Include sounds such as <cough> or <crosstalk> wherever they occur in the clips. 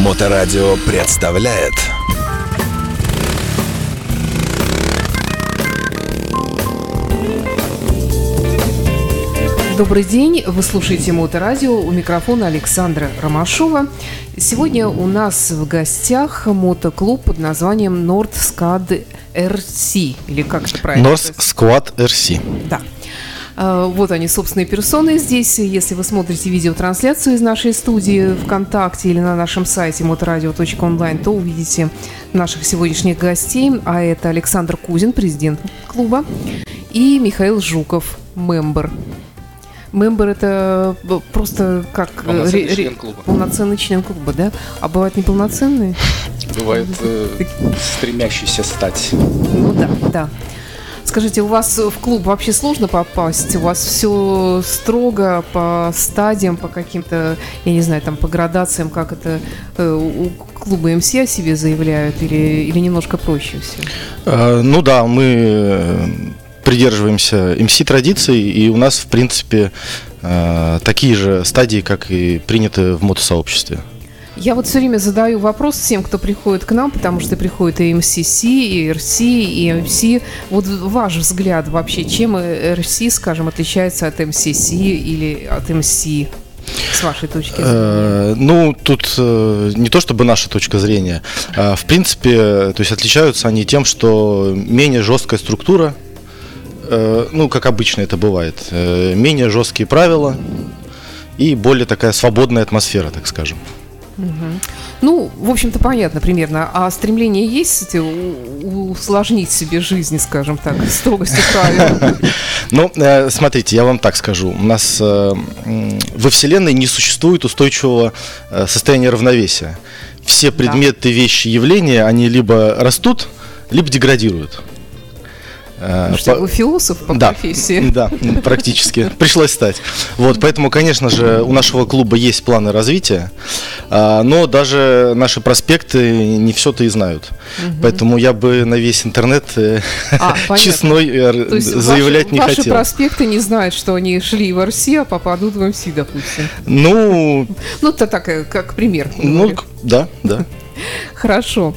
Моторадио представляет Добрый день, вы слушаете Моторадио, у микрофона Александра Ромашова. Сегодня у нас в гостях мотоклуб под названием Nord Squad RC, или как это правильно? North Squad RC. Да. А, Вот они, собственные персоны здесь. Если вы смотрите видеотрансляцию из нашей студии ВКонтакте или на нашем сайте motoradio.online, то увидите наших сегодняшних гостей. А это Александр Кузин, президент клуба, и Михаил Жуков, мембер. Мембер это просто как э, Полноценный ре- член клуба. Полноценный член клуба, да? А бывают неполноценные? Бывает э, <laughs> стремящийся стать. Ну да, да. Скажите, у вас в клуб вообще сложно попасть? У вас все строго по стадиям, по каким-то, я не знаю, там по градациям, как это э, у клуба МС о себе заявляют, или, или немножко проще все? Э, Ну да, мы э, придерживаемся MC-традиций, и у нас, в принципе, э, такие же стадии, как и приняты в мотосообществе. Я вот все время задаю вопрос всем, кто приходит к нам, потому что приходит и МСС, и РС, и МС. Вот ваш взгляд вообще, чем РС, скажем, отличается от МСС или от МС, с вашей точки зрения? Э, Ну, тут э, не то чтобы наша точка зрения. а, В принципе, то есть отличаются они тем, что менее жесткая структура, э, ну, как обычно это бывает, э, менее жесткие правила и более такая свободная атмосфера, так скажем. Ну, в общем-то, понятно примерно. А стремление есть кстати, усложнить себе жизнь, скажем так, строгостью правил? <laughs> Ну, э, смотрите, я вам так скажу. У нас э, во Вселенной не существует устойчивого э, состояния равновесия. Все предметы, вещи, явления, они либо растут, либо деградируют. Э, Что, по- вы философ по да, профессии? да, практически. <laughs> Пришлось стать. Вот, поэтому, конечно же, у нашего клуба есть планы развития, а, но даже наши проспекты не все-то и знают. Поэтому я бы на весь интернет э, А, <laughs> честной э, заявлять ваши, не ваши хотел. проспекты не знают, что они шли в РС, а попадут в МС, допустим. Ну, Ну, это так, как пример. ну, да, да. <laughs> Хорошо.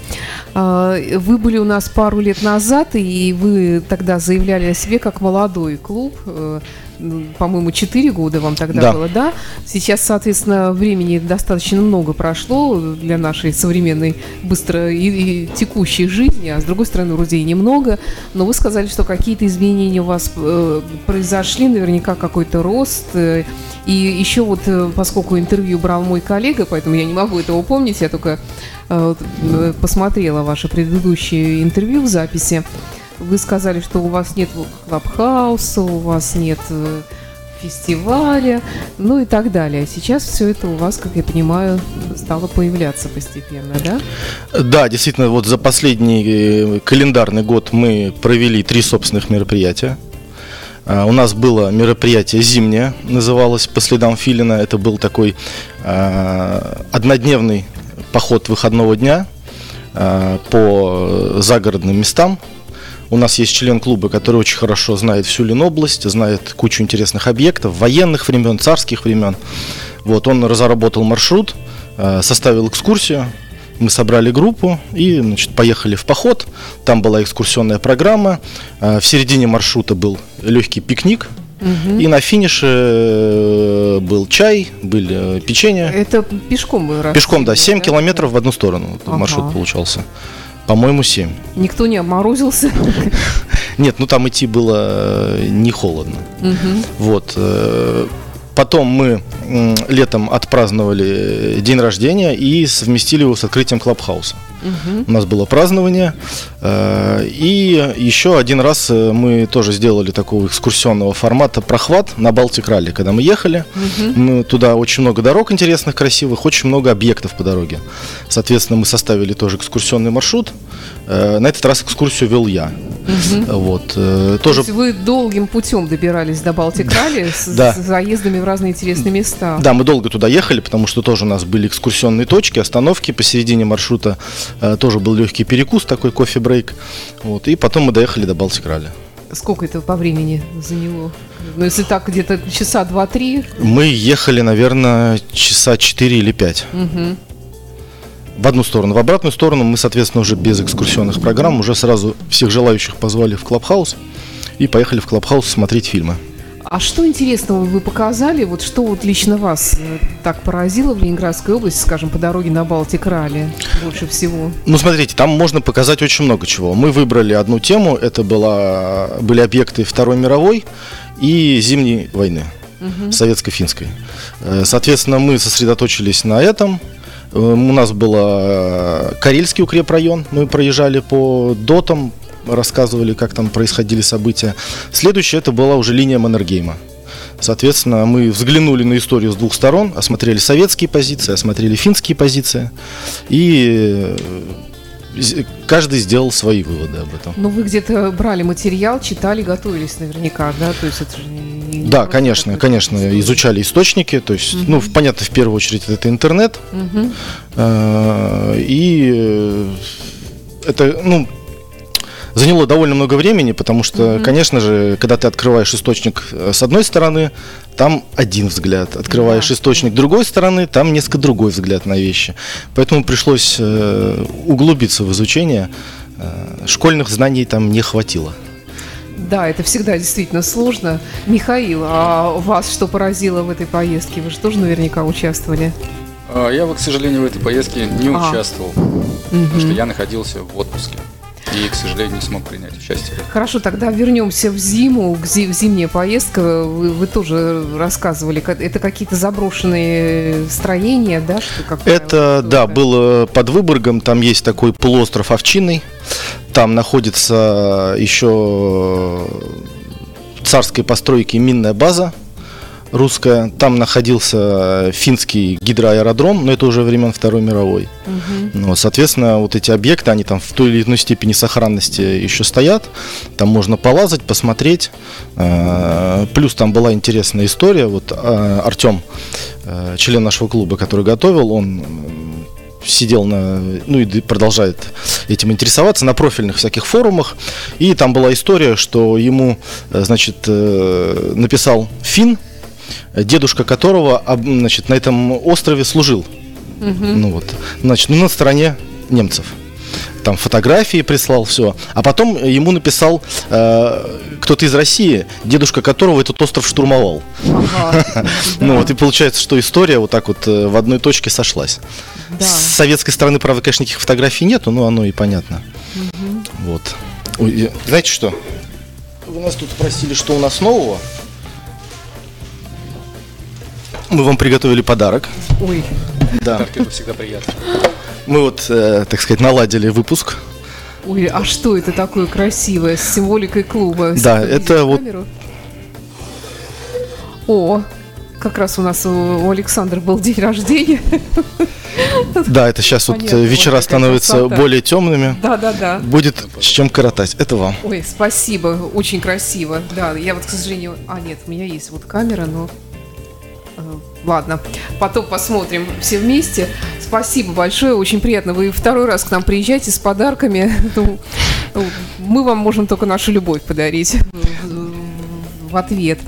А, Вы были у нас пару лет назад, и вы тогда заявляли о себе как молодой клуб. Э, ну, По-моему, 4 года вам тогда Да. было, да? Сейчас, соответственно, времени достаточно много прошло для нашей современной, быстро и, и текущей жизни, а с другой стороны, вроде и немного. Но вы сказали, что какие-то изменения у вас э, произошли, наверняка какой-то рост. э, и еще вот, э, поскольку интервью брал мой коллега, поэтому я не могу этого помнить, я только посмотрела ваше предыдущее интервью в записи. Вы сказали, что у вас нет клабхауса, у вас нет э, фестиваля, ну и так далее. Сейчас все это у вас, как я понимаю, стало появляться постепенно, да? Да, действительно, вот за последний э, календарный год мы провели три собственных мероприятия. А, У нас было мероприятие зимнее, называлось «По следам Филина». Это был такой а, однодневный поход выходного дня а, по загородным местам. У нас есть член клуба, который очень хорошо знает всю Ленобласть, знает кучу интересных объектов, военных времен, царских времен. Вот, он разработал маршрут, э, составил экскурсию, мы собрали группу и значит, поехали в поход. Там была экскурсионная программа. Э, В середине маршрута был легкий пикник. И на финише э, был чай, были э, печенье. Это пешком вы раз- Пешком, да, 7 километров в одну сторону Ага. маршрут получался. По-моему, 7. Никто не обморозился. <laughs> Нет, ну там идти было э, не холодно. Мгм. Вот. Потом мы летом отпраздновали день рождения и совместили его с открытием клабхауса. Мгм. У нас было празднование. э, И еще один раз э, мы тоже сделали такого экскурсионного формата прохват на Балтик Ралли. Когда мы ехали, мы туда очень много дорог интересных, красивых, очень много объектов по дороге. Соответственно, мы составили тоже экскурсионный маршрут. Э, На этот раз экскурсию вел я. Вот. э, То Тоже есть вы долгим путем добирались до Балтик-Ралли <laughs> с, Да. с заездами в разные интересные места. Да, мы долго туда ехали, потому что тоже у нас были экскурсионные точки, остановки посередине маршрута. э, тоже был легкий перекус, такой кофе-брейк. Вот, и потом мы доехали до Балтик-Ралли. Сколько это по времени заняло? Ну, если так, где-то часа два-три. Мы ехали, наверное, часа 4 или 5. Мгм. В одну сторону. В обратную сторону мы, соответственно, уже без экскурсионных программ, уже сразу всех желающих позвали в Клабхаус и поехали в Клабхаус смотреть фильмы. А что интересного вы показали? Вот что вот лично вас э, так поразило в Ленинградской области, скажем, по дороге на Балтик Ралли больше всего? Ну, смотрите, там можно показать очень много чего. Мы выбрали одну тему, это была, были объекты Второй мировой и Зимней войны, угу. советско-финской. Э, соответственно, мы сосредоточились на этом. Э, у нас был Карельский укрепрайон, мы проезжали по дотам, рассказывали, как там происходили события. Следующее это была уже линия Маннергейма. Соответственно, мы взглянули на историю с двух сторон, осмотрели советские позиции, осмотрели финские позиции, и э, каждый сделал свои выводы об этом. Ну, вы где-то брали материал, читали, готовились наверняка, да? То есть это же не да, конечно, конечно, изучали источники, то есть, угу. ну, понятно, в первую очередь это интернет, угу. и э, это, ну, заняло довольно много времени, потому что, mm-hmm. конечно же, когда ты открываешь источник э, с одной стороны, там один взгляд. Открываешь yeah. источник другой стороны, там несколько другой взгляд на вещи. Поэтому пришлось э, углубиться в изучение. Э, школьных знаний там не хватило. Да, это всегда действительно сложно. Михаил, а вас что поразило в этой поездке? Вы же тоже наверняка участвовали. А, я к сожалению, в этой поездке не а. участвовал, угу. потому что я находился в отпуске и, к сожалению, не смог принять участие. Хорошо, тогда вернемся в зиму, в зимняя поездка. Вы, вы тоже рассказывали, это какие-то заброшенные строения, да? Что, это, да, было под Выборгом, там есть такой полуостров Овчинный, там находится еще царской постройки минная база, русская. Там находился финский гидроаэродром, но это уже времен Второй мировой. Угу. Ну, соответственно, вот эти объекты, они там в той или иной степени сохранности еще стоят. Там можно полазать, посмотреть. Э, плюс там была интересная история. Вот э, Артем, э, член нашего клуба, который готовил, он сидел на, ну и продолжает этим интересоваться на профильных всяких форумах. И там была история, что ему, значит, написал Фин, дедушка которого значит, на этом острове служил. Угу. Ну вот, значит, ну, на стороне немцев. Там фотографии прислал, все. А потом ему написал э, кто-то из России, дедушка которого этот остров штурмовал. <laughs> Ну вот и получается, что история вот так вот э, в одной точке сошлась. С советской стороны, правда, конечно, никаких фотографий нету, но оно и понятно. Вот. знаете что? Вы нас тут спросили, что у нас нового. Мы вам приготовили подарок. Ой. Да. Подарки это всегда приятно. Мы вот, э, так сказать, наладили выпуск. Ой, а что это такое красивое с символикой клуба? Да, это вот. О, как раз у нас у Александра был день рождения. Да, это сейчас вот э, вечера становятся более темными. Да, да, да. Будет с чем коротать. Это вам. Ой, спасибо, очень красиво. Да, я вот, к сожалению, а нет, у меня есть вот камера, но ладно, потом посмотрим все вместе. Спасибо большое, очень приятно. Вы второй раз к нам приезжаете с подарками. <laughs> Ну, ну, мы вам можем только нашу любовь подарить <laughs> в ответ.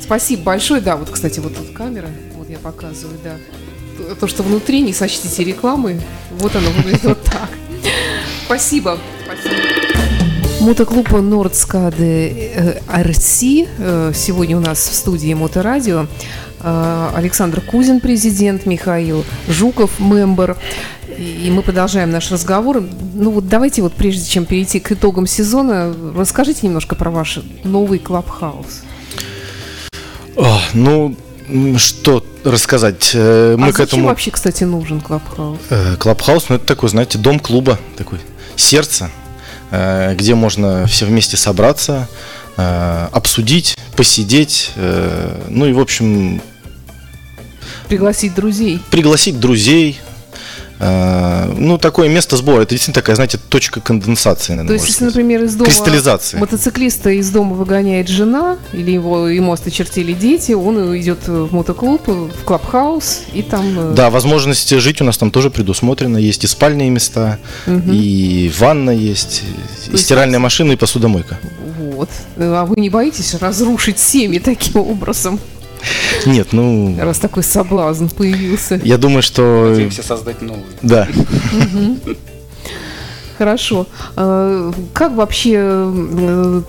Спасибо большое. Да, вот, кстати, вот тут камера, вот я показываю, да. То, что внутри, не сочтите рекламы, вот оно выглядит вот так. Спасибо. Спасибо. Мотоклуб Нордскаде РС э, сегодня у нас в студии Моторадио. Э, Александр Кузин, президент, Михаил Жуков, мембер. И мы продолжаем наш разговор. Ну вот давайте вот прежде чем перейти к итогам сезона, расскажите немножко про ваш новый клабхаус. О, ну, что рассказать? Э, мы а к зачем этому... вообще, кстати, нужен клабхаус? Э, клабхаус, ну это такой, знаете, дом клуба, такой сердце, где можно все вместе собраться, обсудить, посидеть, ну и, в общем, Пригласить друзей. Пригласить друзей. Э, ну, такое место сбора, это действительно такая, знаете, точка конденсации, наверное, То есть, если, например, из дома Кристаллизации. мотоциклиста из дома выгоняет жена, или его, ему осточертили дети, он идет в мотоклуб, в клабхаус, и там... Э, да, возможность жить у нас там тоже предусмотрено, есть и спальные места, угу. и ванна есть, То и стиральная машина, и посудомойка. Вот. А вы не боитесь разрушить семьи таким образом? Нет, ну... Раз такой соблазн появился. Я думаю, что... Надеемся создать новые. Да. Хорошо. А, как вообще, э,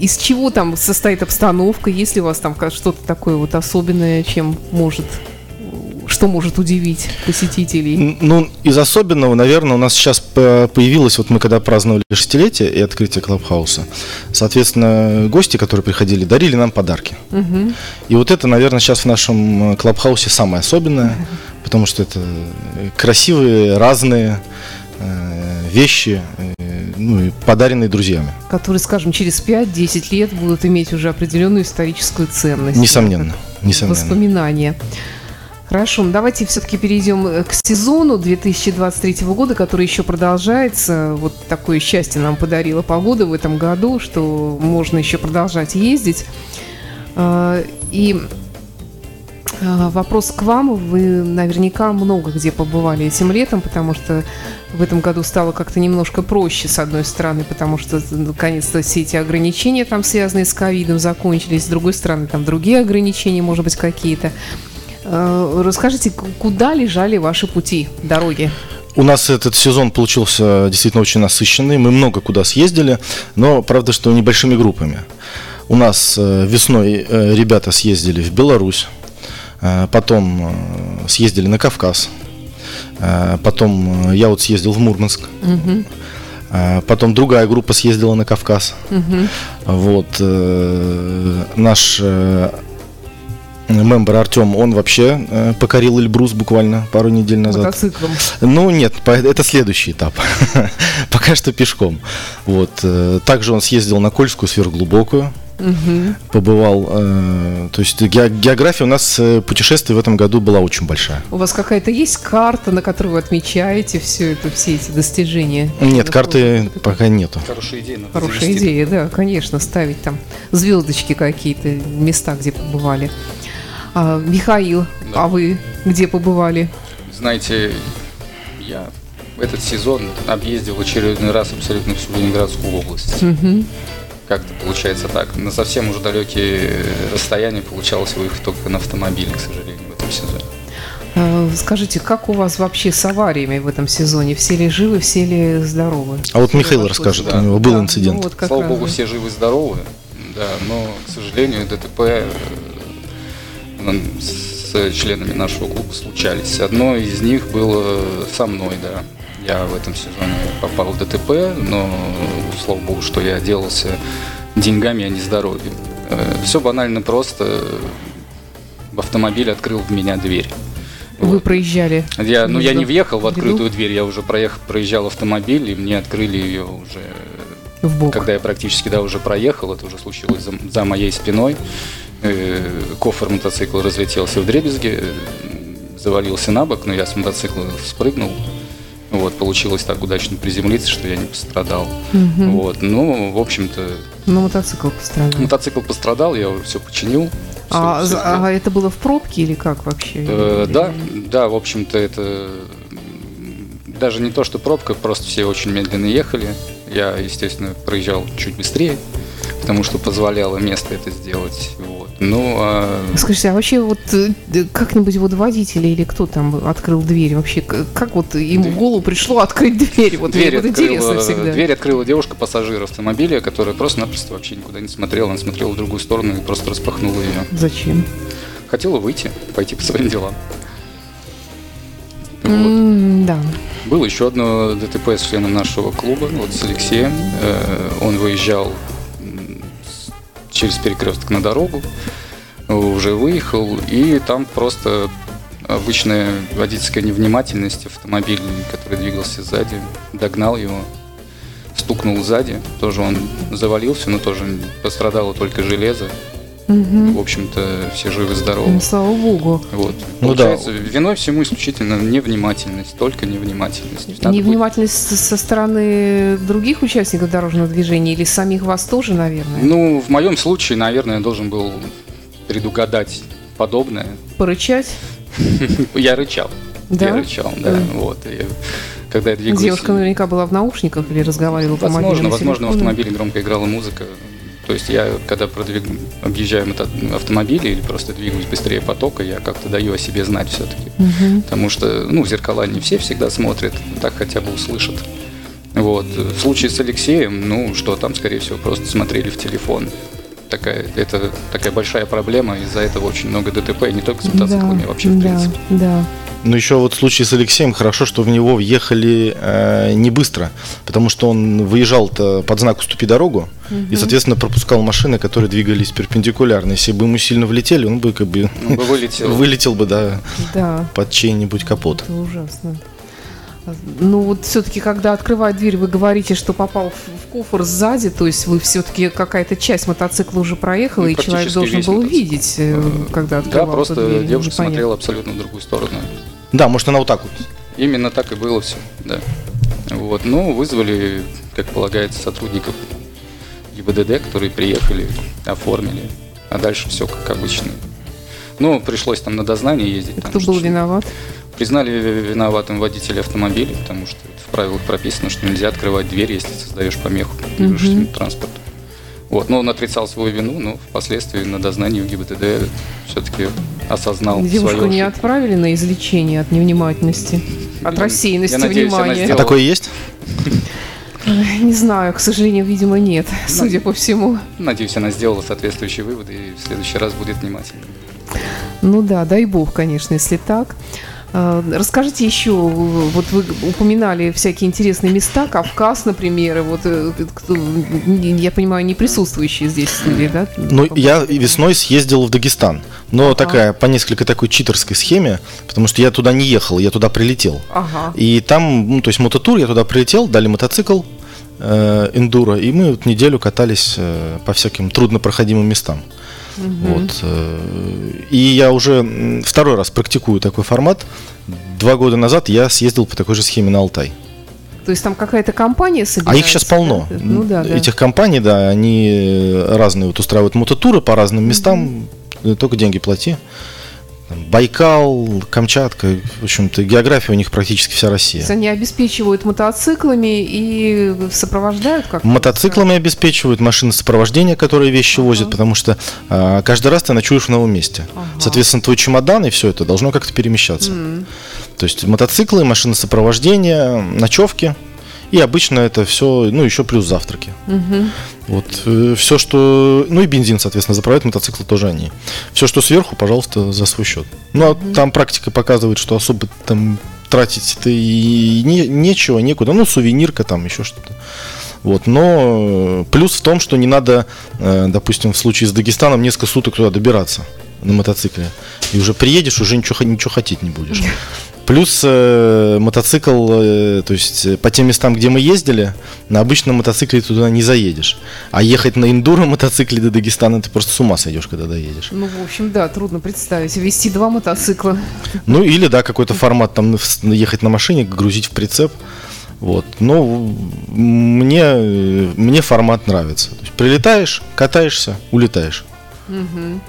из чего там состоит обстановка? Есть ли у вас там что-то такое вот особенное, чем может что может удивить посетителей? Ну, из особенного, наверное, у нас сейчас появилось, вот мы когда праздновали шестилетие и открытие Клабхауса, соответственно, гости, которые приходили, дарили нам подарки. Угу. И вот это, наверное, сейчас в нашем э, Клабхаусе самое особенное, потому что это красивые, разные Э, вещи, э, ну, подаренные друзьями. Которые, скажем, через 5-10 лет будут иметь уже определенную историческую ценность. Несомненно. несомненно. Воспоминания. Хорошо, ну, давайте все-таки перейдем э, к сезону 2023 года, который еще продолжается. Вот такое счастье нам подарила погода в этом году, что можно еще продолжать ездить. И а, вопрос к вам. Вы наверняка много где побывали этим летом, потому что в этом году стало как-то немножко проще, с одной стороны, потому что наконец-то все эти ограничения там, связанные с ковидом, закончились. С другой стороны, там другие ограничения, может быть, какие-то. А, расскажите, куда лежали ваши пути, дороги? У нас этот сезон получился действительно очень насыщенный. Мы много куда съездили, но правда, что небольшими группами. У нас э, весной э, ребята съездили в Беларусь, Э, потом э, съездили на Кавказ. Э, потом я вот съездил в Мурманск. Угу. Потом другая группа съездила на Кавказ. Угу. Вот наш мембер Артем, он вообще покорил Эльбрус буквально пару недель назад. Мотоциклом? Ну нет, это следующий этап. <laughs> Пока что пешком. Вот. Также он съездил на Кольскую сверхглубокую угу. побывал. Э, то есть география у нас э, путешествий в этом году была очень большая. У вас какая-то есть карта, на которой вы отмечаете все это, все эти достижения? Нет, карты пока нету. Хорошая идея. Хорошая завести. идея, да, конечно, ставить там звездочки какие-то, места, где побывали. А, Михаил, да. а вы где побывали? Знаете, я этот сезон объездил очередной раз абсолютно всю Ленинградскую область. Угу как-то получается так. На совсем уже далекие расстояния получалось выехать только на автомобиле, к сожалению, в этом сезоне. А, скажите, как у вас вообще с авариями в этом сезоне? Все ли живы, все ли здоровы? А вот Михаил расскажет, да. у него был да, инцидент. Ну, вот Слава раз, богу, все живы и здоровы, да, но, к сожалению, ДТП э, с членами нашего клуба случались. Одно из них было со мной, да. Я в этом сезоне попал в ДТП, но, слава богу, что я делался деньгами, а не здоровьем. Э, Все банально просто. В автомобиле открыл в меня дверь. Вы вот. проезжали? Я, ну, я не въехал в открытую дверь, я уже проехал, проезжал автомобиль, и мне открыли ее уже в бок. Когда я практически да, уже проехал, это уже случилось за, за моей спиной. Э, кофр мотоцикла разлетелся в дребезги, завалился на бок, но я с мотоцикла спрыгнул, вот, получилось так удачно приземлиться, что я не пострадал. Угу. Вот, ну, в общем-то... Ну, мотоцикл пострадал. Мотоцикл пострадал, я все починил. Все, а, все а это было в пробке или как вообще? Э, да, да, в общем-то, это даже не то, что пробка, просто все очень медленно ехали. Я, естественно, проезжал чуть быстрее, потому что позволяло место это сделать. Вот. Ну, а... Скажите, а вообще вот э, как-нибудь вот водители или кто там открыл дверь вообще? Как вот им в голову пришло открыть дверь? Вот дверь открыла, интересно всегда. Дверь открыла девушка-пассажир автомобиля, которая просто-напросто вообще никуда не смотрела. Она смотрела в другую сторону и просто распахнула ее. Зачем? Хотела выйти, пойти по своим делам. Mm, вот. Да. Было еще одно ДТП с членом нашего клуба, вот с Алексеем. Э, он выезжал через перекресток на дорогу, уже выехал, и там просто обычная водительская невнимательность, автомобиль, который двигался сзади, догнал его, стукнул сзади, тоже он завалился, но тоже пострадало только железо. Угу. В общем-то, все живы-здоровы. Ну, слава богу. Вот. Ну, Получается, да. виной всему исключительно невнимательность, только невнимательность. Надо невнимательность будет... со стороны других участников дорожного движения или самих вас тоже, наверное? Ну, в моем случае, наверное, я должен был предугадать подобное. Порычать? <laughs> Я рычал. Да? Я рычал, да. Вот. когда я двигался... Девушка наверняка была в наушниках или разговаривала Возможно, возможно, в автомобиле громко играла музыка То есть я, когда продвиг... объезжаю автомобили или просто двигаюсь быстрее потока, я как-то даю о себе знать все-таки. Угу. Потому что, ну, зеркала не все всегда смотрят, так хотя бы услышат. Вот. В случае с Алексеем, ну, что там, скорее всего, просто смотрели в телефон. Такая, это такая большая проблема, из-за этого очень много ДТП, не только с мотоциклами, да, вообще, в да, принципе. Да. Но еще вот в случае с Алексеем хорошо, что в него въехали э, не быстро, потому что он выезжал под знак «Уступи дорогу» угу. и, соответственно, пропускал машины, которые двигались перпендикулярно. Если бы ему сильно влетели, он бы как бы, он бы вылетел. <laughs> вылетел бы, да, да. под чей-нибудь капот. Это ужасно. Ну вот все-таки, когда открывает дверь, вы говорите, что попал в, в кофр сзади, то есть вы все-таки какая-то часть мотоцикла уже проехала, ну, и человек должен был мотоцикл. видеть, э, когда открывал Да, просто дверь, девушка непонятно. смотрела абсолютно в другую сторону. Да, может она вот так вот. Именно так и было все, да. Вот, ну, вызвали, как полагается, сотрудников ГИБДД, которые приехали, оформили, а дальше все как обычно. Ну, пришлось там на дознание ездить. Кто был виноват? Признали виноватым водителя автомобиля, потому что в правилах прописано, что нельзя открывать дверь, если создаешь помеху движущему mm-hmm. транспорту. Вот, но он отрицал свою вину, но впоследствии на дознании у ГИБДД все-таки осознал Девушку свою не отправили на излечение от невнимательности, от рассеянности Я надеюсь, внимания. А такое есть? Не знаю, к сожалению, видимо, нет, судя по всему. Надеюсь, она сделала соответствующие выводы и в следующий раз будет внимательна. Ну да, дай бог, конечно, если так. А, расскажите еще, вот вы упоминали всякие интересные места, Кавказ, например, вот э, я понимаю, не присутствующие здесь студии, да? Ну, я весной съездил в Дагестан, но ага. такая по несколько такой читерской схеме, потому что я туда не ехал, я туда прилетел. Ага. И там, ну, то есть мототур, я туда прилетел, дали мотоцикл, э, эндуро, и мы вот неделю катались э, по всяким труднопроходимым местам. Угу. Вот. Э, и я уже второй раз практикую такой формат. Два года назад я съездил по такой же схеме на Алтай. То есть там какая-то компания собирается? А их сейчас полно. Да? Ну, да, Этих да. компаний, да, они разные вот устраивают мототуры по разным местам. Угу. Только деньги плати. Байкал, Камчатка, в общем-то, география у них практически вся Россия. То есть они обеспечивают мотоциклами и сопровождают как Мотоциклами да? обеспечивают, машины сопровождения, которые вещи ага. возят, потому что а, каждый раз ты ночуешь в новом месте. Ага. Соответственно, твой чемодан и все это должно как-то перемещаться. Mm. То есть мотоциклы, машины сопровождения, ночевки – и обычно это все, ну, еще плюс завтраки. Угу. Вот. Э, все, что... Ну и бензин, соответственно, заправляют мотоциклы тоже они. Все, что сверху, пожалуйста, за свой счет. Ну, а угу. там практика показывает, что особо там тратить-то и не, нечего, некуда. Ну, сувенирка там, еще что-то. Вот, но плюс в том, что не надо, э, допустим, в случае с Дагестаном несколько суток туда добираться на мотоцикле. И уже приедешь, уже ничего, ничего хотеть не будешь. <laughs> Плюс э, мотоцикл, э, то есть э, по тем местам, где мы ездили, на обычном мотоцикле туда не заедешь. А ехать на эндуро мотоцикле до Дагестана ты просто с ума сойдешь, когда доедешь. Ну, в общем, да, трудно представить. Вести два мотоцикла. Ну, или, да, какой-то формат, там, ехать на машине, грузить в прицеп. Вот. Но мне, э, мне формат нравится. То есть прилетаешь, катаешься, улетаешь. Угу.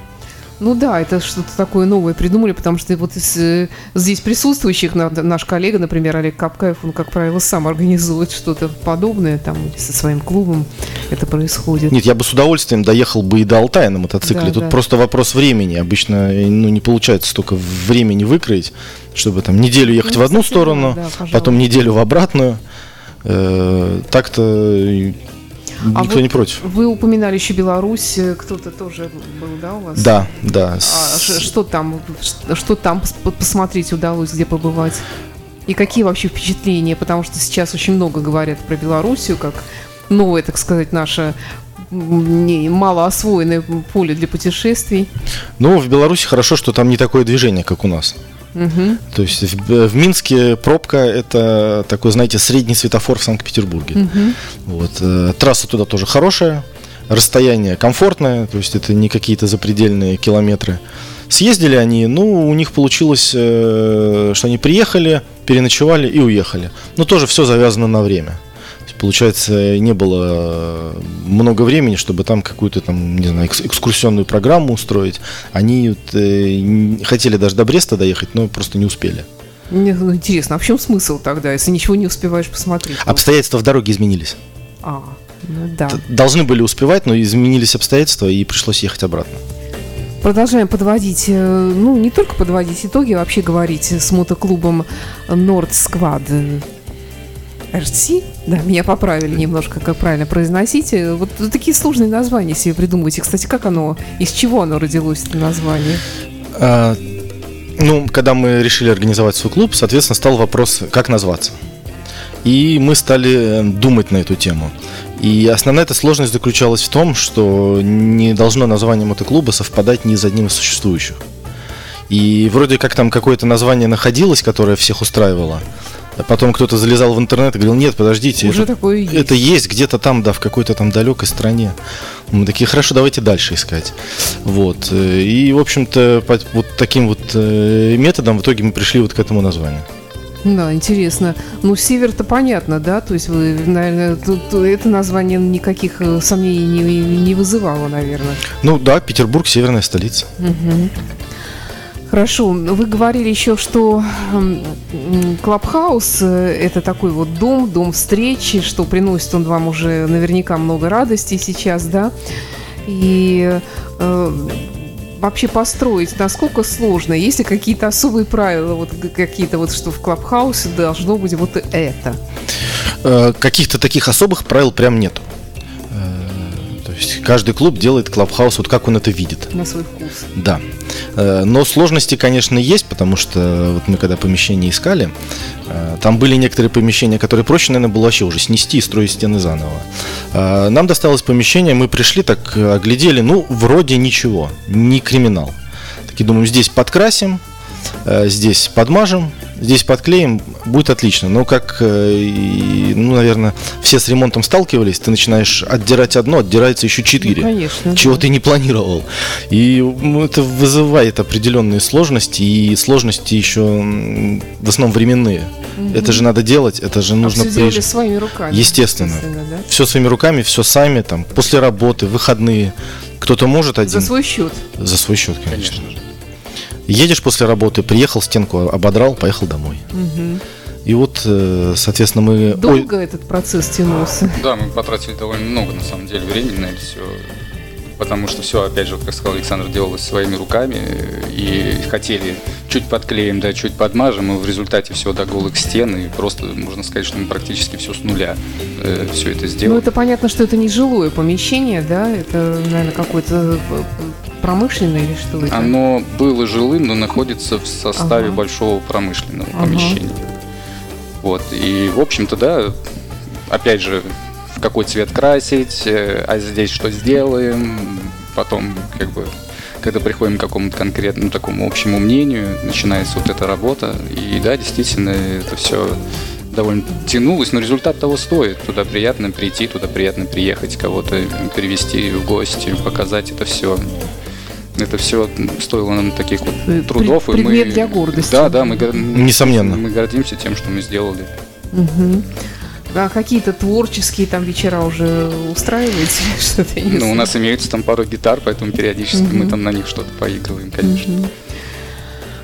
Ну да, это что-то такое новое придумали, потому что вот из э, здесь присутствующих наш коллега, например, Олег Капкаев, он, как правило, сам организует что-то подобное, там со своим клубом это происходит. Нет, я бы с удовольствием доехал бы и до Алтая на мотоцикле. Да, Тут да. просто вопрос времени. Обычно ну, не получается столько времени выкроить, чтобы там неделю ехать ну, в одну сторону, да, потом неделю в обратную. Э, так-то а Никто вот не против. Вы упоминали еще Беларусь, кто-то тоже был, да, у вас? Да, да. А что там, что там посмотреть удалось, где побывать? И какие вообще впечатления? Потому что сейчас очень много говорят про Белоруссию, как новое, так сказать, наше мало освоенное поле для путешествий. Ну, в Беларуси хорошо, что там не такое движение, как у нас. Угу. То есть в, в Минске пробка это такой, знаете, средний светофор в Санкт-Петербурге. Угу. Вот, э, трасса туда тоже хорошая, расстояние комфортное, то есть это не какие-то запредельные километры. Съездили они, ну, у них получилось, э, что они приехали, переночевали и уехали. Но тоже все завязано на время получается, не было много времени, чтобы там какую-то там, не знаю, экскурсионную программу устроить. Они вот, э, хотели даже до Бреста доехать, но просто не успели. Мне интересно, а в чем смысл тогда, если ничего не успеваешь посмотреть? Обстоятельства в дороге изменились. А, Ну, да. Должны были успевать, но изменились обстоятельства и пришлось ехать обратно. Продолжаем подводить, э, ну не только подводить итоги, а вообще говорить с мотоклубом Nord Squad. RC, да, меня поправили немножко, как правильно произносить. Вот такие сложные названия себе придумываете. Кстати, как оно, из чего оно родилось, это название? А, ну, когда мы решили организовать свой клуб, соответственно, стал вопрос, как назваться. И мы стали э, думать на эту тему. И основная эта сложность заключалась в том, что не должно название мотоклуба совпадать ни с одним из существующих. И вроде как там какое-то название находилось, которое всех устраивало. А потом кто-то залезал в интернет и говорил, нет, подождите, Уже это, такое есть. это есть где-то там, да, в какой-то там далекой стране. Мы такие, хорошо, давайте дальше искать. Вот. И, в общем-то, вот таким вот э, методом в итоге мы пришли вот к этому названию. Да, интересно. Ну, север-то понятно, да? То есть вы, наверное, тут это название никаких э, сомнений не, не вызывало, наверное. Ну да, Петербург северная столица. Угу. Хорошо. Вы говорили еще, что Клабхаус э, – это такой вот дом, дом встречи, что приносит он вам уже наверняка много радости сейчас, да? И э, вообще построить, насколько сложно? Есть ли какие-то особые правила, вот какие-то вот, что в Клабхаусе должно быть вот это? Э, каких-то таких особых правил прям нету. Э, есть каждый клуб делает Клабхаус вот как он это видит. На свой вкус. Да. Э, но сложности, конечно, есть, потому что вот мы когда помещение искали, э, там были некоторые помещения, которые проще, наверное, было вообще уже снести и строить стены заново. Э, нам досталось помещение, мы пришли, так оглядели, ну, вроде ничего, не криминал. Такие думаем, здесь подкрасим, здесь подмажем, здесь подклеим, будет отлично. Но как, э, ну, наверное, все с ремонтом сталкивались, ты начинаешь отдирать одно, отдирается еще четыре. Ну, конечно. Чего да. ты не планировал. И ну, это вызывает определенные сложности, и сложности еще в основном временные. Угу. Это же надо делать, это же нужно... А все делали своими руками. Естественно. естественно да? Все своими руками, все сами, там, после работы, выходные. Кто-то может один... За свой счет. За свой счет, конечно. конечно. Едешь после работы, приехал, стенку ободрал, поехал домой. Угу. И вот, э, соответственно, мы... Долго Ой... этот процесс тянулся? Да, мы потратили довольно много, на самом деле, времени на это все. Потому что все, опять же, как сказал Александр, делалось своими руками. И хотели чуть подклеим, да, чуть подмажем. И в результате все до голых стен. И просто, можно сказать, что мы практически все с нуля э, все это сделали. Ну, это понятно, что это не жилое помещение, да? Это, наверное, какой-то э, промышленное или что это? Оно было жилым, но находится в составе ага. большого промышленного ага. помещения. Вот. И, в общем-то, да, опять же, в какой цвет красить, э, а здесь что сделаем, потом, как бы, когда приходим к какому-то конкретному такому общему мнению, начинается вот эта работа. И да, действительно, это все довольно тянулось, но результат того стоит. Туда приятно прийти, туда приятно приехать, кого-то привести в гости, показать это все это все стоило нам таких вот трудов. Предмет и мы, для гордости. Да, да, мы, Несомненно. мы гордимся тем, что мы сделали. Угу. А какие-то творческие там вечера уже устраиваете? <laughs> Что-то ну, у нас имеется там пару гитар, поэтому периодически угу. мы там на них что-то поигрываем, конечно. Угу.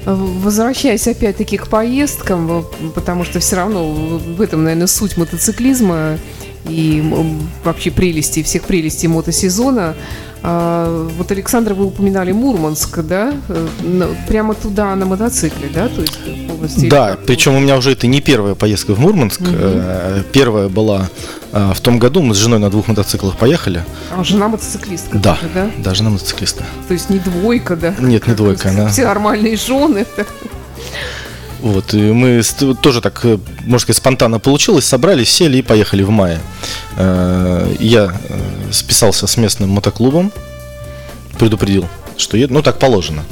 Возвращаясь опять-таки к поездкам, потому что все равно в этом, наверное, суть мотоциклизма и вообще прелести, всех прелестей мотосезона. А, вот, Александр, вы упоминали Мурманск, да? Э, прямо туда на мотоцикле, да? То есть полностью да, причем у меня уже это не первая поездка в Мурманск. Угу. Первая была в том году, мы с женой на двух мотоциклах поехали. А жена мотоциклистка? Да, тоже, да? да, жена мотоциклистка. То есть не двойка, да? Нет, не двойка, она... Все нормальные жены. Вот, и мы тоже так, э, можно сказать, спонтанно получилось, собрались, сели и поехали в мае. Э, я э, списался с местным мотоклубом, предупредил, что еду, ну так положено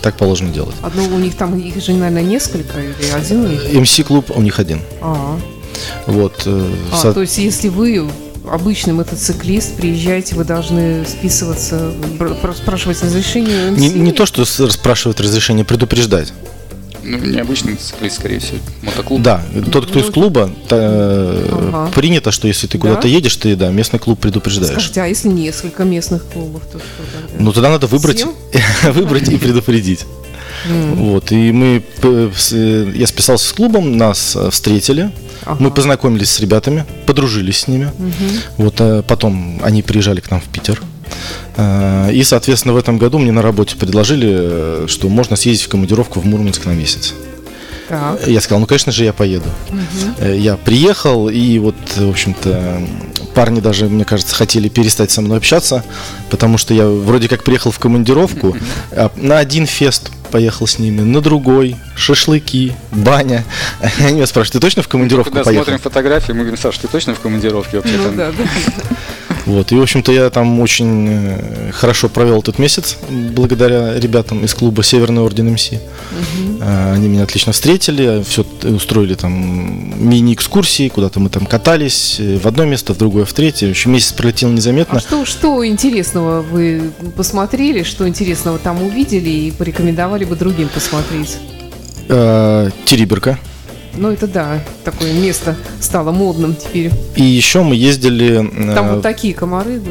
так положено делать. Одно у них там, их же, наверное, несколько или один у них? МС-клуб у них один. А, вот. А, со... то есть, если вы обычный мотоциклист, приезжаете, вы должны списываться, спрашивать разрешение Не, не то, что спрашивать разрешение, предупреждать. Ну, необычный мотоциклист, скорее всего, мотоклуб. Да, тот, кто из ну, клуба, та, ага. принято, что если ты куда-то да? едешь, ты, да, местный клуб предупреждаешь. Скажите, а если несколько местных клубов, то что тогда? Ну, тогда надо выбрать, <laughs> выбрать и предупредить. Вот, и мы, я списался с клубом, нас э, встретили, Ага. Мы познакомились с ребятами, подружились с ними. Угу. Вот а потом они приезжали к нам в Питер. А, и, соответственно, в этом году мне на работе предложили, что можно съездить в командировку в Мурманск на месяц. Так. Я сказал, ну, конечно же, я поеду. Угу. Я приехал, и вот, в общем-то, парни даже, мне кажется, хотели перестать со мной общаться, потому что я вроде как приехал в командировку, а на один фест поехал с ними, на другой, шашлыки, баня. <laughs> Они меня спрашивают, ты точно в командировку Когда поехал? смотрим фотографии, мы говорим, Саш, ты точно в командировке вообще? Ну, да, да. Вот. И, в общем-то, я там очень э, хорошо провел этот месяц благодаря ребятам из клуба Северный Орден МС. Угу. Они меня отлично встретили, все устроили там мини-экскурсии, куда-то мы там катались э, в одно место, в другое, в третье. Еще месяц пролетел незаметно. А что, что интересного вы посмотрели, что интересного там увидели и порекомендовали бы другим посмотреть? Териберка. Ну, это да, такое место стало модным теперь. И еще мы ездили... Там э, вот такие комары.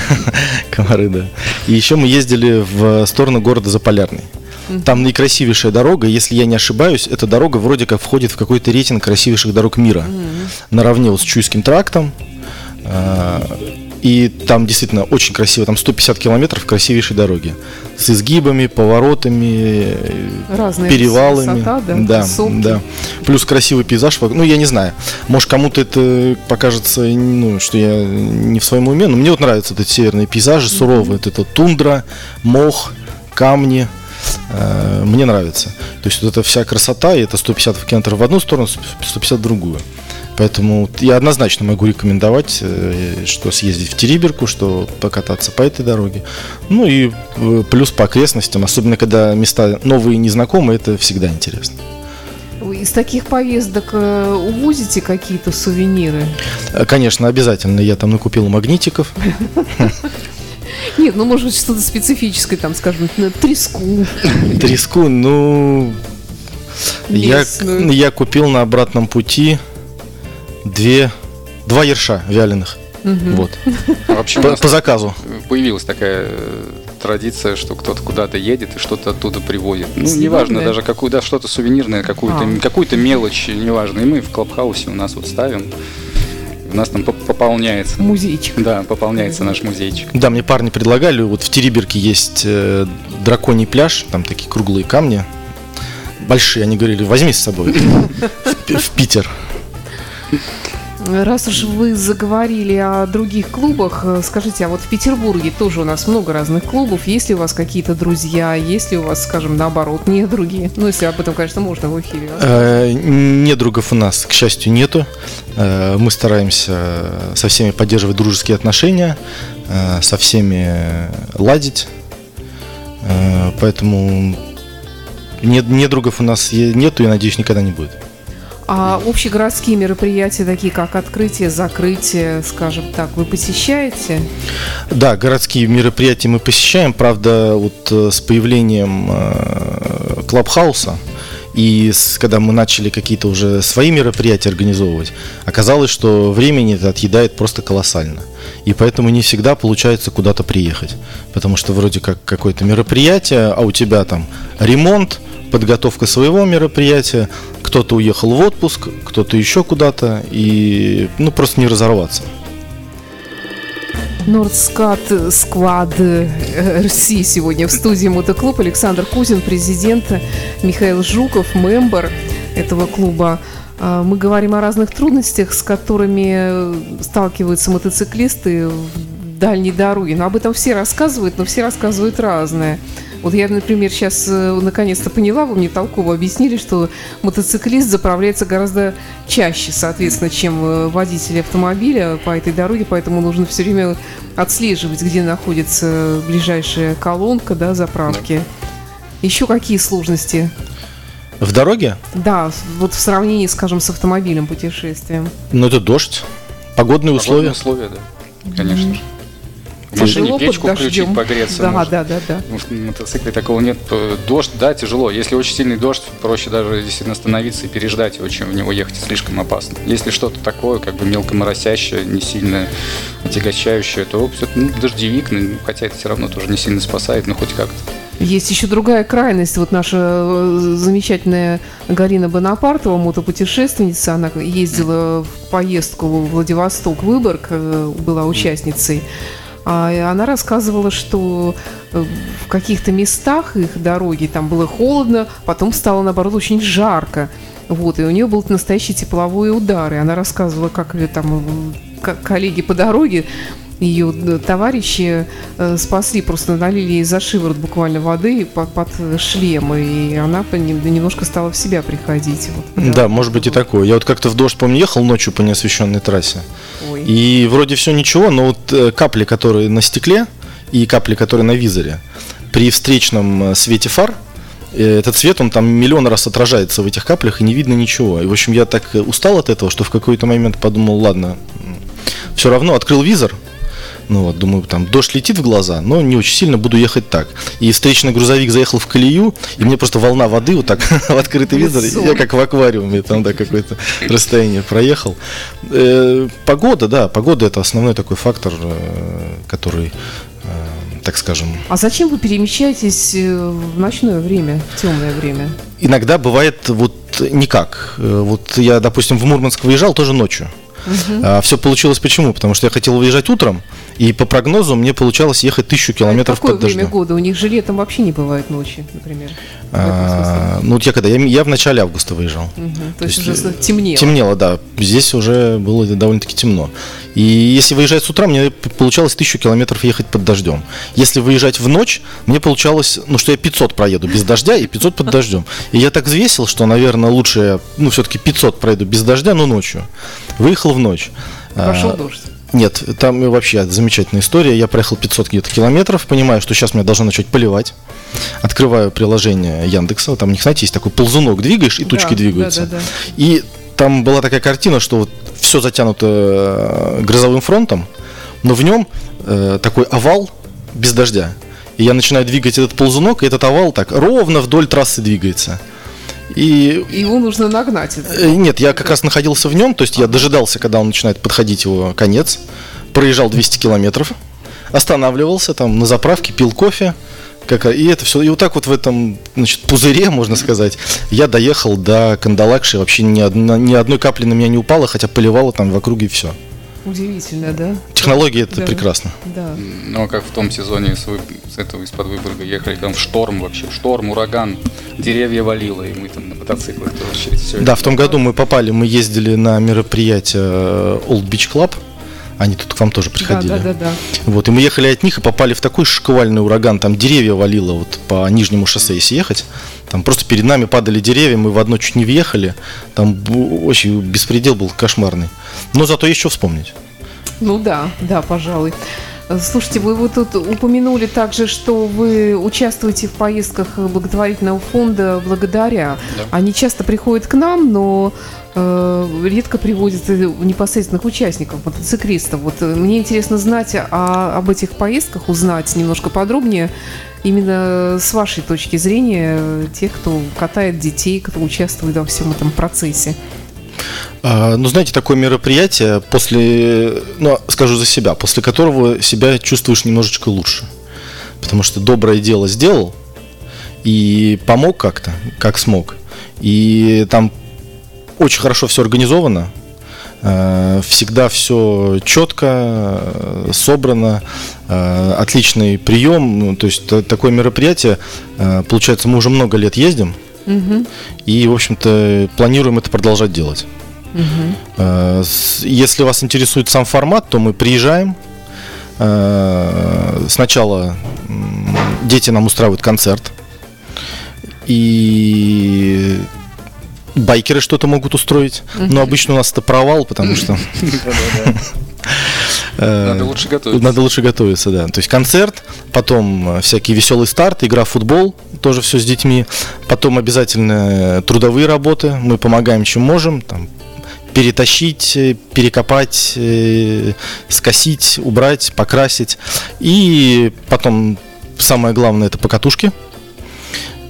<laughs> Комары, да. И еще мы ездили в сторону города Заполярный. Там наикрасивейшая дорога, если я не ошибаюсь, эта дорога вроде как входит в какой-то рейтинг красивейших дорог мира. Наравне вот с Чуйским трактом. Э, и там действительно очень красиво, там 150 километров красивейшей дороги. С изгибами, поворотами, Разная перевалами. Высота, да, да, да. Плюс красивый пейзаж. Ну, я не знаю. Может, кому-то это покажется, ну, что я не в своем уме, но мне вот нравятся эти северные пейзажи, суровые. Mm-hmm. Это тундра, мох, камни. Э, мне нравится. То есть вот эта вся красота, и это 150 километров в одну сторону, 150 в другую. Поэтому я однозначно могу рекомендовать, э, что съездить в Териберку, что покататься по этой дороге. Ну и э, плюс по окрестностям, особенно когда места новые и незнакомые, это всегда интересно. Из таких поездок э, увозите какие-то сувениры? Конечно, обязательно. Я там накупил магнитиков. <laughs> Нет, ну может быть что-то специфическое, там, скажем, треску. Треску, ну... Я, я купил на обратном пути две, два ерша вяленых. Угу. Вот. А вообще по, по заказу. Появилась такая э, традиция, что кто-то куда-то едет и что-то оттуда приводит. Ну, Съемное. неважно, даже какую, да, что-то сувенирное, какую-то, а. какую-то мелочь, неважно. И мы в Клабхаусе у нас вот ставим. У нас там пополняется. Музейчик. Да, пополняется наш музейчик. Да, мне парни предлагали, вот в Териберке есть э, драконий пляж, там такие круглые камни, большие, они говорили, возьми с собой <laughs> в Питер. Раз уж вы заговорили о других клубах, э, скажите, а вот в Петербурге тоже у нас много разных клубов. Есть ли у вас какие-то друзья? Есть ли у вас, скажем, наоборот, не другие? Ну, если об этом, конечно, можно в эфире. Э, недругов у нас, к счастью, нету. Э, мы стараемся со всеми поддерживать дружеские отношения, со всеми ладить. Поэтому недругов у нас нету и, надеюсь, никогда не будет. А общегородские мероприятия, такие как открытие, закрытие, скажем так, вы посещаете? Да, городские мероприятия мы посещаем. Правда, вот э, с появлением э, Клабхауса и с, когда мы начали какие-то уже свои мероприятия организовывать, оказалось, что времени это отъедает просто колоссально. И поэтому не всегда получается куда-то приехать. Потому что вроде как какое-то мероприятие, а у тебя там ремонт, подготовка своего мероприятия, кто-то уехал в отпуск, кто-то еще куда-то, и ну просто не разорваться. Нордскат Сквад РС сегодня в студии Мотоклуб. Александр Кузин, президент, Михаил Жуков, мембер этого клуба. А, мы говорим о разных трудностях, с которыми сталкиваются мотоциклисты в дальней дороге. Но об этом все рассказывают, но все рассказывают разное. Вот я, например, сейчас э, наконец-то поняла, вы мне толково объяснили, что мотоциклист заправляется гораздо чаще, соответственно, чем э, водитель автомобиля по этой дороге, поэтому нужно все время отслеживать, где находится ближайшая колонка, да, заправки. Да. Еще какие сложности? В дороге? Да, вот в сравнении, скажем, с автомобилем путешествием. Ну, это дождь, погодные условия. Погодные условия, да, конечно mm-hmm. же. Машине печку включить, погреться. Да, можно. да, да, да. В мотоцикле такого нет. Дождь, да, тяжело. Если очень сильный дождь, проще даже действительно остановиться и переждать его, чем в него ехать слишком опасно. Если что-то такое, как бы мелко моросящее, не сильно отягощающее, то ну, дождевик, ну, хотя это все равно тоже не сильно спасает, но хоть как-то. Есть еще другая крайность. Вот наша э, замечательная Галина Бонапартова, мотопутешественница, она ездила в поездку в Владивосток, Выборг, э, была участницей. А она рассказывала, что э, в каких-то местах их дороги там было холодно, потом стало, наоборот, очень жарко. Вот, и у нее был настоящий тепловой удар. И она рассказывала, как там коллеги по дороге ее э, товарищи э, спасли, просто налили ей за шиворот буквально воды под, под шлем, и она немножко стала в себя приходить. Вот, да, да, может быть и такое. Я вот как-то в дождь, помню, ехал ночью по неосвещенной трассе, Ой. и вроде все ничего, но вот э, капли, которые на стекле, и капли, которые на визоре, при встречном свете фар, этот свет, он там миллион раз отражается в этих каплях, и не видно ничего. И, в общем, я так устал от этого, что в какой-то момент подумал, ладно, все равно открыл визор, ну вот, думаю, там дождь летит в глаза, но не очень сильно буду ехать так. И встречный грузовик заехал в колею, и мне просто волна воды вот так <laughs> в открытый визор, я как в аквариуме, там, да, какое-то расстояние проехал. Э, погода, да, погода это основной такой фактор, э, который э, так скажем. А зачем вы перемещаетесь в ночное время, в темное время? Иногда бывает вот никак. Вот я, допустим, в Мурманск выезжал тоже ночью. Угу. А, все получилось почему? Потому что я хотел выезжать утром, и по прогнозу мне получалось ехать тысячу километров а какое под дождем. время года? У них же летом вообще не бывает ночи, например. А, ну, вот я когда? Я, я в начале августа выезжал. Угу. То, То есть, есть уже темнело. Темнело, да. Здесь уже было довольно-таки темно. И если выезжать с утра, мне получалось тысячу километров ехать под дождем. Если выезжать в ночь, мне получалось, ну, что я 500 проеду без дождя и 500 под дождем. И я так взвесил, что, наверное, лучше я, ну, все-таки 500 пройду без дождя, но ночью. Выехал в ночь. Пошел а, дождь. Нет, там вообще замечательная история. Я проехал 500 где-то километров, понимаю, что сейчас меня должно начать поливать. Открываю приложение Яндекса, там у них, знаете, есть такой ползунок, двигаешь, и тучки да, двигаются. Да, да, да. И там была такая картина, что вот все затянуто э, грозовым фронтом, но в нем э, такой овал без дождя. И я начинаю двигать этот ползунок, и этот овал так ровно вдоль трассы двигается. И его нужно нагнать. Это. Нет, я как раз находился в нем, то есть я дожидался, когда он начинает подходить его конец, проезжал 200 километров, останавливался там на заправке, пил кофе, как, и это все. И вот так вот в этом значит, пузыре, можно сказать, я доехал до Кандалакши. Вообще ни, одна, ни одной капли на меня не упало, хотя поливало там в округе и все. Удивительно, да? Технологии это да. прекрасно. Да. Ну, а как в том сезоне с, вы, с этого из-под Выборга ехали, там в шторм вообще, шторм, ураган, деревья валило, и мы там на мотоциклах тоже через все Да, в том году мы попали, мы ездили на мероприятие э, Old Beach Club, они тут к вам тоже приходили. Да, да, да, да. Вот, и мы ехали от них и попали в такой шквальный ураган, там деревья валило вот по нижнему шоссе, если ехать. Там просто перед нами падали деревья, мы в одно чуть не въехали. Там очень беспредел был кошмарный. Но зато еще вспомнить. Ну да, да, пожалуй. Слушайте, вы вот тут упомянули также, что вы участвуете в поездках благотворительного фонда благодаря. Да. Они часто приходят к нам, но э, редко приводят непосредственных участников, мотоциклистов. Вот э, мне интересно знать о, об этих поездках, узнать немножко подробнее именно с вашей точки зрения, тех, кто катает детей, кто участвует во всем этом процессе. А, ну, знаете, такое мероприятие, после, ну, скажу за себя, после которого себя чувствуешь немножечко лучше. Потому что доброе дело сделал и помог как-то, как смог. И там очень хорошо все организовано, э, всегда все четко, э, собрано, э, отличный прием. Ну, то есть такое мероприятие, получается, мы уже много лет ездим, угу. и, в общем-то, планируем это продолжать делать. Угу. Если вас интересует сам формат, то мы приезжаем. Э, сначала дети нам устраивают концерт. И байкеры что-то могут устроить. Но обычно у нас это провал, потому что... <laughs> Э, надо лучше готовиться. Надо лучше готовиться, да. То есть концерт, потом всякие веселый старт, игра в футбол, тоже все с детьми. Потом обязательно трудовые работы. Мы помогаем, чем можем. Там, перетащить, э, перекопать, э, скосить, убрать, покрасить. И потом самое главное это покатушки.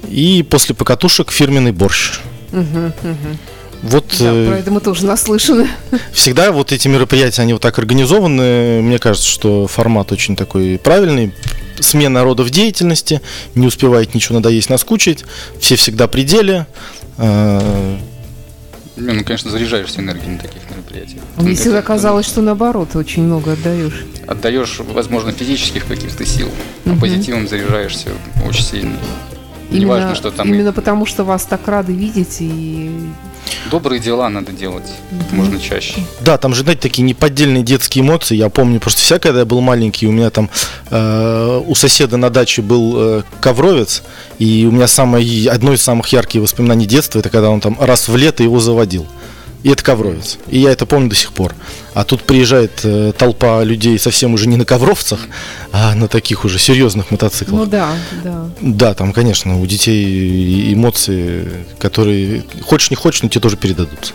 И после покатушек фирменный борщ. Угу, угу. Вот, да, э, про это мы тоже наслышаны. Всегда вот эти мероприятия, они вот так организованы. Мне кажется, что формат очень такой правильный. смена родов деятельности, не успевает ничего надоесть, наскучить, все всегда при деле. Э, ну, конечно, заряжаешься энергией на таких мероприятиях. Мне это, всегда казалось, что наоборот, очень много отдаешь. Отдаешь, возможно, физических каких-то сил, а позитивом заряжаешься очень сильно. Именно, Неважно, что там... Именно потому, что вас так рады видеть и Добрые дела надо делать mm-hmm. можно чаще. Да, там же, знаете, такие неподдельные детские эмоции. Я помню просто вся, когда я был маленький, у меня там э, у соседа на даче был э, ковровец, и у меня самое, одно из самых ярких воспоминаний детства, это когда он там раз в лето его заводил. И это ковровец. И я это помню до сих пор. А тут приезжает э, толпа людей совсем уже не на ковровцах, а на таких уже серьезных мотоциклах. Ну да, да. Да, там, конечно, у детей эмоции, которые хочешь не хочешь, но тебе тоже передадутся.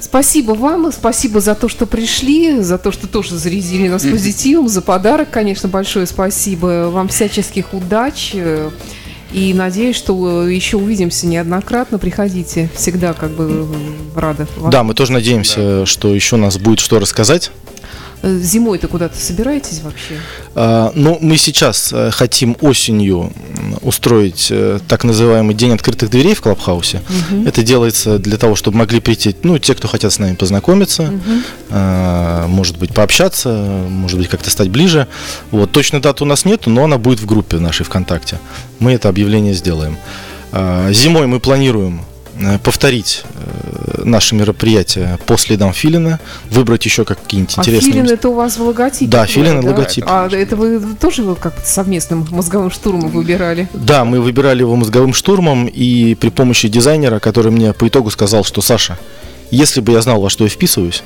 Спасибо вам, спасибо за то, что пришли, за то, что тоже зарядили нас <laughs> позитивом, за подарок, конечно, большое спасибо. Вам всяческих удач. И надеюсь, что э, еще увидимся неоднократно. Приходите, всегда как бы рада. Да, мы тоже надеемся, да. что еще у нас будет что рассказать. Э, зимой-то куда-то собираетесь вообще? А, ну, мы сейчас э, хотим осенью устроить э, так называемый день открытых дверей в Клабхаусе. Угу. Это делается для того, чтобы могли прийти, ну, те, кто хотят с нами познакомиться, угу. а, может быть, пообщаться, может быть, как-то стать ближе. Вот, точной даты у нас нет, но она будет в группе нашей ВКонтакте. Мы это объявление сделаем. А, зимой мы планируем повторить э, наши мероприятия по следам Филина, выбрать еще какие-нибудь а интересные... Филин это у вас в логотипе? Да, Филин да? логотип. А это вы тоже его как-то совместным мозговым штурмом выбирали? Да, мы выбирали его мозговым штурмом и при помощи дизайнера, который мне по итогу сказал, что Саша, если бы я знал, во что я вписываюсь,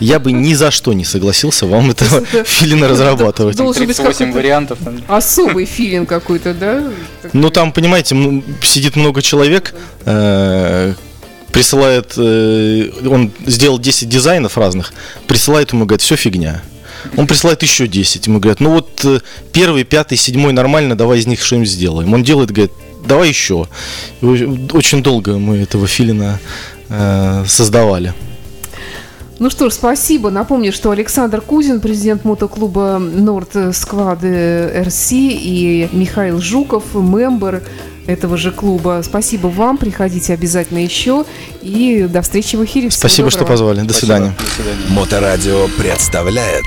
я бы ни за что не согласился вам этого филина разрабатывать. Должен быть 8 вариантов. Особый филин какой-то, да? Ну, там, понимаете, сидит много человек, э, присылает, э, он сделал 10 дизайнов разных, присылает ему, говорит, все фигня. Он присылает еще 10. Ему говорят, ну вот э, первый, пятый, седьмой нормально, давай из них что-нибудь сделаем. Он делает, говорит, давай еще. очень долго мы этого филина э, создавали. Ну что ж, спасибо. Напомню, что Александр Кузин, президент мотоклуба Норд Сквады РС и Михаил Жуков, мембер этого же клуба. Спасибо вам, приходите обязательно еще и до встречи в эфире. Всего Спасибо, доброго. что позвали. До Спасибо. свидания. До свидания. Моторадио представляет